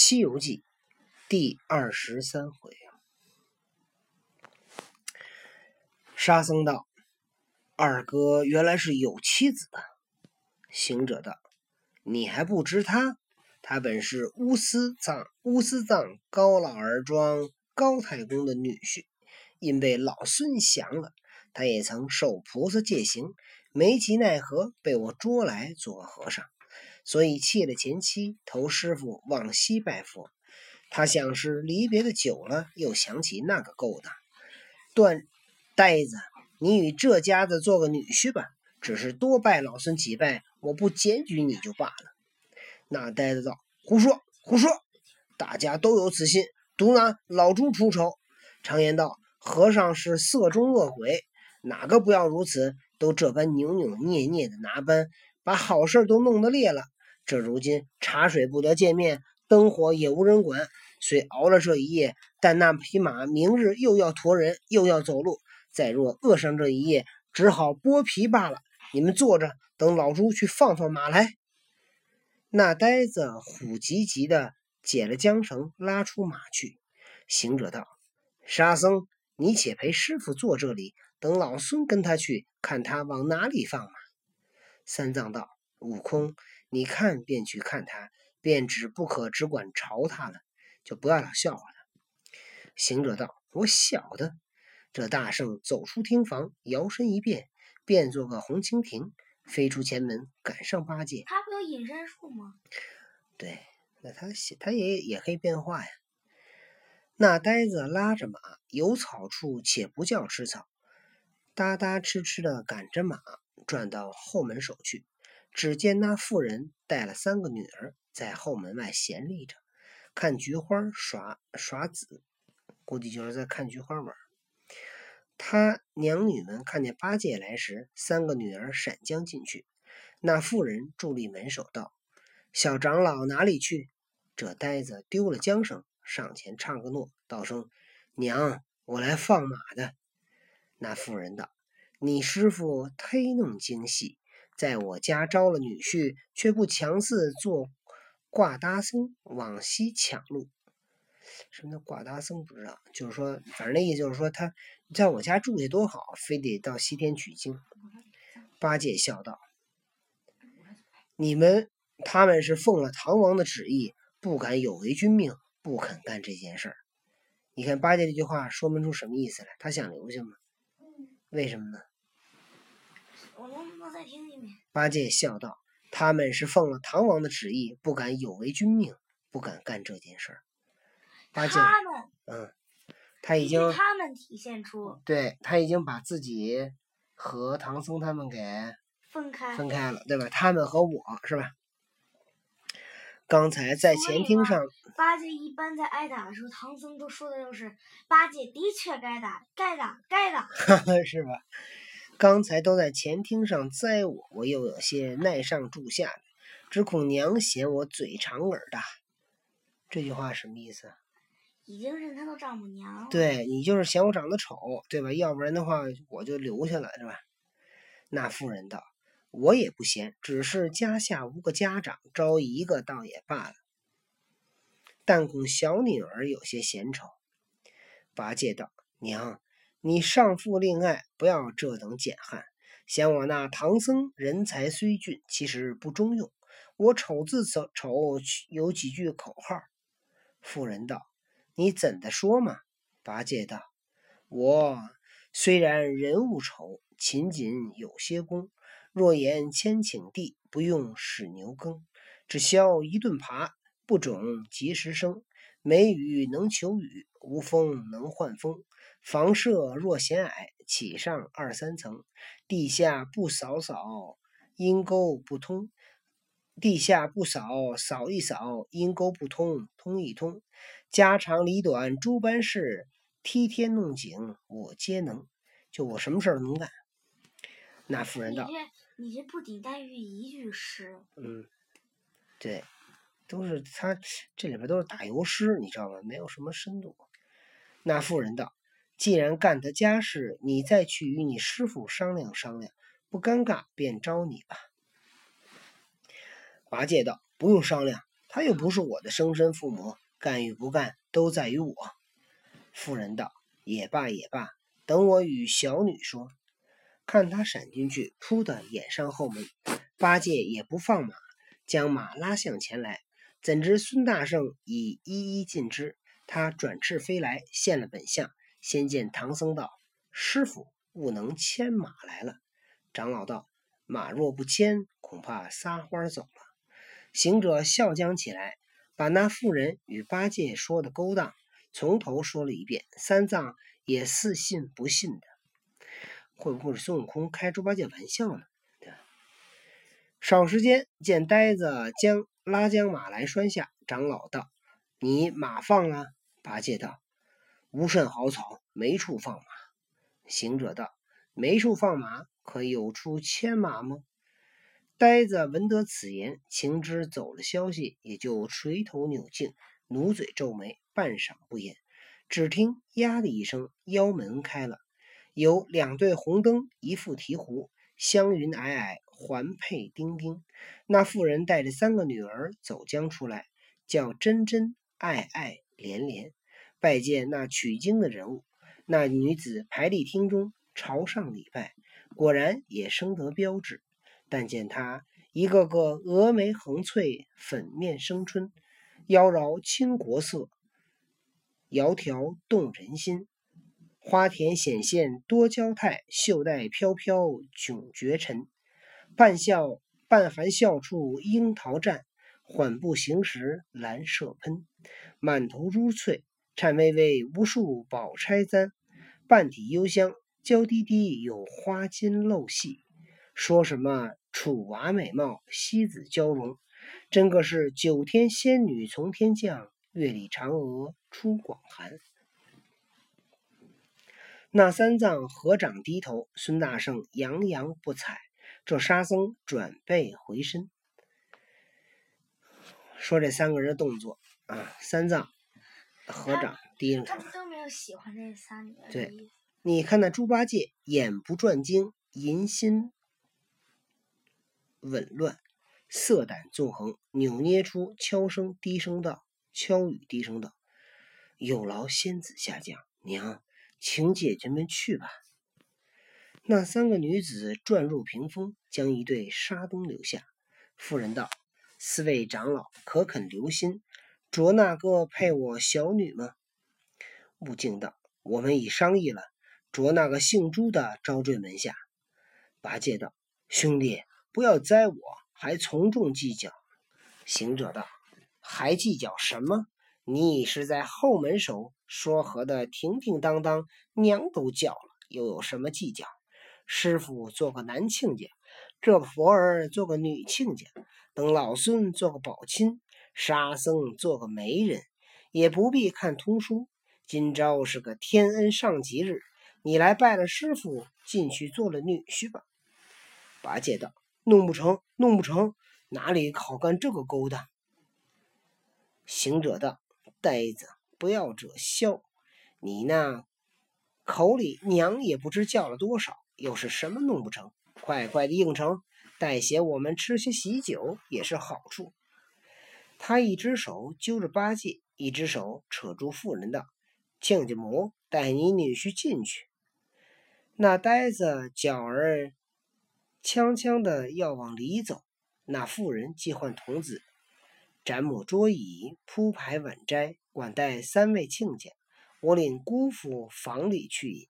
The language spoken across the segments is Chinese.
西游记第二十三回，沙僧道：“二哥原来是有妻子的。”行者道：“你还不知他？他本是乌斯藏乌斯藏高老儿庄高太公的女婿，因被老孙降了，他也曾受菩萨戒行，没及奈何被我捉来做和尚。”所以弃了前妻，投师傅往西拜佛。他想是离别的久了，又想起那个勾当。段呆子，你与这家子做个女婿吧，只是多拜老孙几拜，我不检举你就罢了。那呆子道：“胡说，胡说！大家都有此心，独拿老猪出丑。常言道，和尚是色中恶鬼，哪个不要如此？都这般扭扭捏捏的拿班，把好事都弄得裂了。”这如今茶水不得见面，灯火也无人管。虽熬了这一夜，但那匹马明日又要驮人，又要走路。再若饿上这一夜，只好剥皮罢了。你们坐着，等老猪去放放马来。那呆子虎急急的解了缰绳，拉出马去。行者道：“沙僧，你且陪师傅坐这里，等老孙跟他去看他往哪里放马。”三藏道：“悟空。”你看便去看他，便只不可只管朝他了，就不要老笑话他。行者道：“我晓得。”这大圣走出厅房，摇身一变，变做个红蜻蜓，飞出前门，赶上八戒。他不有隐身术吗？对，那他他也也可以变化呀。那呆子拉着马，有草处且不叫吃草，哒哒哧哧的赶着马，转到后门首去。只见那妇人带了三个女儿在后门外闲立着，看菊花耍耍子，估计就是在看菊花玩。他娘女们看见八戒来时，三个女儿闪将进去。那妇人伫立门首道：“小长老哪里去？”这呆子丢了缰绳，上前唱个诺，道声：“娘，我来放马的。”那妇人道：“你师傅忒弄精细。”在我家招了女婿，却不强似做挂搭僧往西抢路。什么叫挂搭僧？不知道，就是说，反正那意思就是说，他在我家住下多好，非得到西天取经。八戒笑道：“你们他们是奉了唐王的旨意，不敢有违君命，不肯干这件事儿。你看八戒这句话说明出什么意思来？他想留下吗？为什么呢？”八戒笑道：“他们是奉了唐王的旨意，不敢有违君命，不敢干这件事儿。”八戒，嗯，他已经他们体现出，对他已经把自己和唐僧他们给分开分开了，对吧？他们和我是吧？刚才在前厅上，八戒一般在挨打的时候，唐僧都说的就是八戒的确该打，该打，该打，是吧？刚才都在前厅上栽我，我又有些耐上住下来，只恐娘嫌我嘴长耳大。这句话什么意思？已经认他的丈母娘。对你就是嫌我长得丑，对吧？要不然的话，我就留下了，是吧？那妇人道：“我也不嫌，只是家下无个家长，招一个倒也罢了。但恐小女儿有些嫌丑。”八戒道：“娘。”你上父令爱，不要这等简汉。嫌我那唐僧人才虽俊，其实不中用。我丑字丑丑有几句口号。妇人道：“你怎的说嘛？”八戒道：“我虽然人物丑，勤谨有些功。若言千顷地，不用使牛耕，只消一顿耙，不种及时生。梅雨能求雨，无风能换风。”房舍若嫌矮，起上二三层；地下不扫扫，阴沟不通；地下不扫扫一扫，阴沟不通通一通。家长里短诸般事，梯天弄井我皆能。就我什么事儿都能干。那妇人道：“你这不顶带于一句诗。”嗯，对，都是他这里边都是打油诗，你知道吗？没有什么深度。那妇人道。既然干得家事，你再去与你师傅商量商量，不尴尬便招你吧。八戒道：“不用商量，他又不是我的生身父母，干与不干都在于我。妇人道：“也罢也罢，等我与小女说。”看他闪进去，扑的掩上后门。八戒也不放马，将马拉向前来。怎知孙大圣已一一尽知。他转翅飞来，现了本相。先见唐僧道：“师傅，悟能牵马来了。”长老道：“马若不牵，恐怕撒欢走了。”行者笑将起来，把那妇人与八戒说的勾当从头说了一遍。三藏也似信不信的，会不会是孙悟空开猪八戒玩笑呢？少时间，见呆子将拉将马来拴下。长老道：“你马放了？”八戒道：“无甚好草，没处放马。”行者道：“没处放马，可有处牵马吗？”呆子闻得此言，情知走了消息，也就垂头扭颈，努嘴皱眉，半晌不言。只听“呀”的一声，腰门开了，有两对红灯，一副提壶，香云霭霭，环佩叮叮。那妇人带着三个女儿走将出来，叫真真、爱爱、连连，拜见那取经的人物。那女子排立厅中，朝上礼拜，果然也生得标致。但见他一个个峨眉横翠，粉面生春，妖娆倾国色，窈窕动人心。花田显现多娇态，袖带飘飘迥绝尘。半笑半含笑处樱桃绽，缓步行时兰麝喷。满头珠翠，颤巍巍无数宝钗簪。半体幽香，娇滴滴有花金漏细。说什么楚娃美貌，西子娇容，真个是九天仙女从天降，月里嫦娥出广寒。那三藏合掌低头，孙大圣洋洋不睬。这沙僧转背回身，说这三个人的动作啊，三藏合掌低着头，都没有喜欢这仨女儿。对，你看那猪八戒眼不转睛，淫心。紊乱，色胆纵横，扭捏出悄声低声道：“悄语低声道，有劳仙子下降，娘，请姐姐们去吧。”那三个女子转入屏风，将一对纱灯留下。妇人道：“四位长老可肯留心，着那个配我小女吗？”悟净道：“我们已商议了，着那个姓朱的招赘门下。”八戒道：“兄弟。”不要栽我，还从众计较。行者道：“还计较什么？你已是在后门守，说和的停停当当，娘都叫了，又有什么计较？师傅做个男亲家，这佛儿做个女亲家，等老孙做个宝亲，沙僧做个媒人，也不必看通书。今朝是个天恩上吉日，你来拜了师傅，进去做了女婿吧。”八戒道。弄不成，弄不成，哪里好干这个勾当？行者道：“呆子，不要者笑。你那口里娘也不知叫了多少，又是什么弄不成？快快的应承，待些我们吃些喜酒也是好处。”他一只手揪着八戒，一只手扯住妇人道：“亲家母，带你女婿进去。”那呆子脚儿。锵锵的要往里走，那妇人即唤童子，展抹桌椅，铺排晚斋，管待三位亲家。我领姑父房里去也。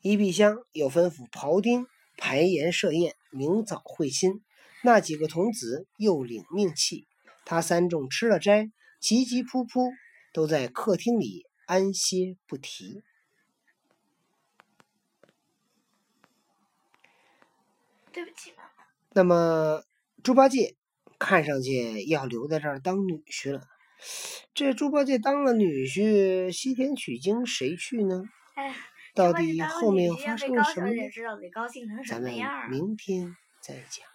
一壁厢又吩咐庖丁排筵设宴，明早会亲。那几个童子又领命去。他三众吃了斋，急急扑扑都在客厅里安歇不提。对不起，妈妈。那么，猪八戒看上去要留在这儿当女婿了。这猪八戒当了女婿，西天取经谁去呢？哎，到底后面发生了什么？咱们明天再讲。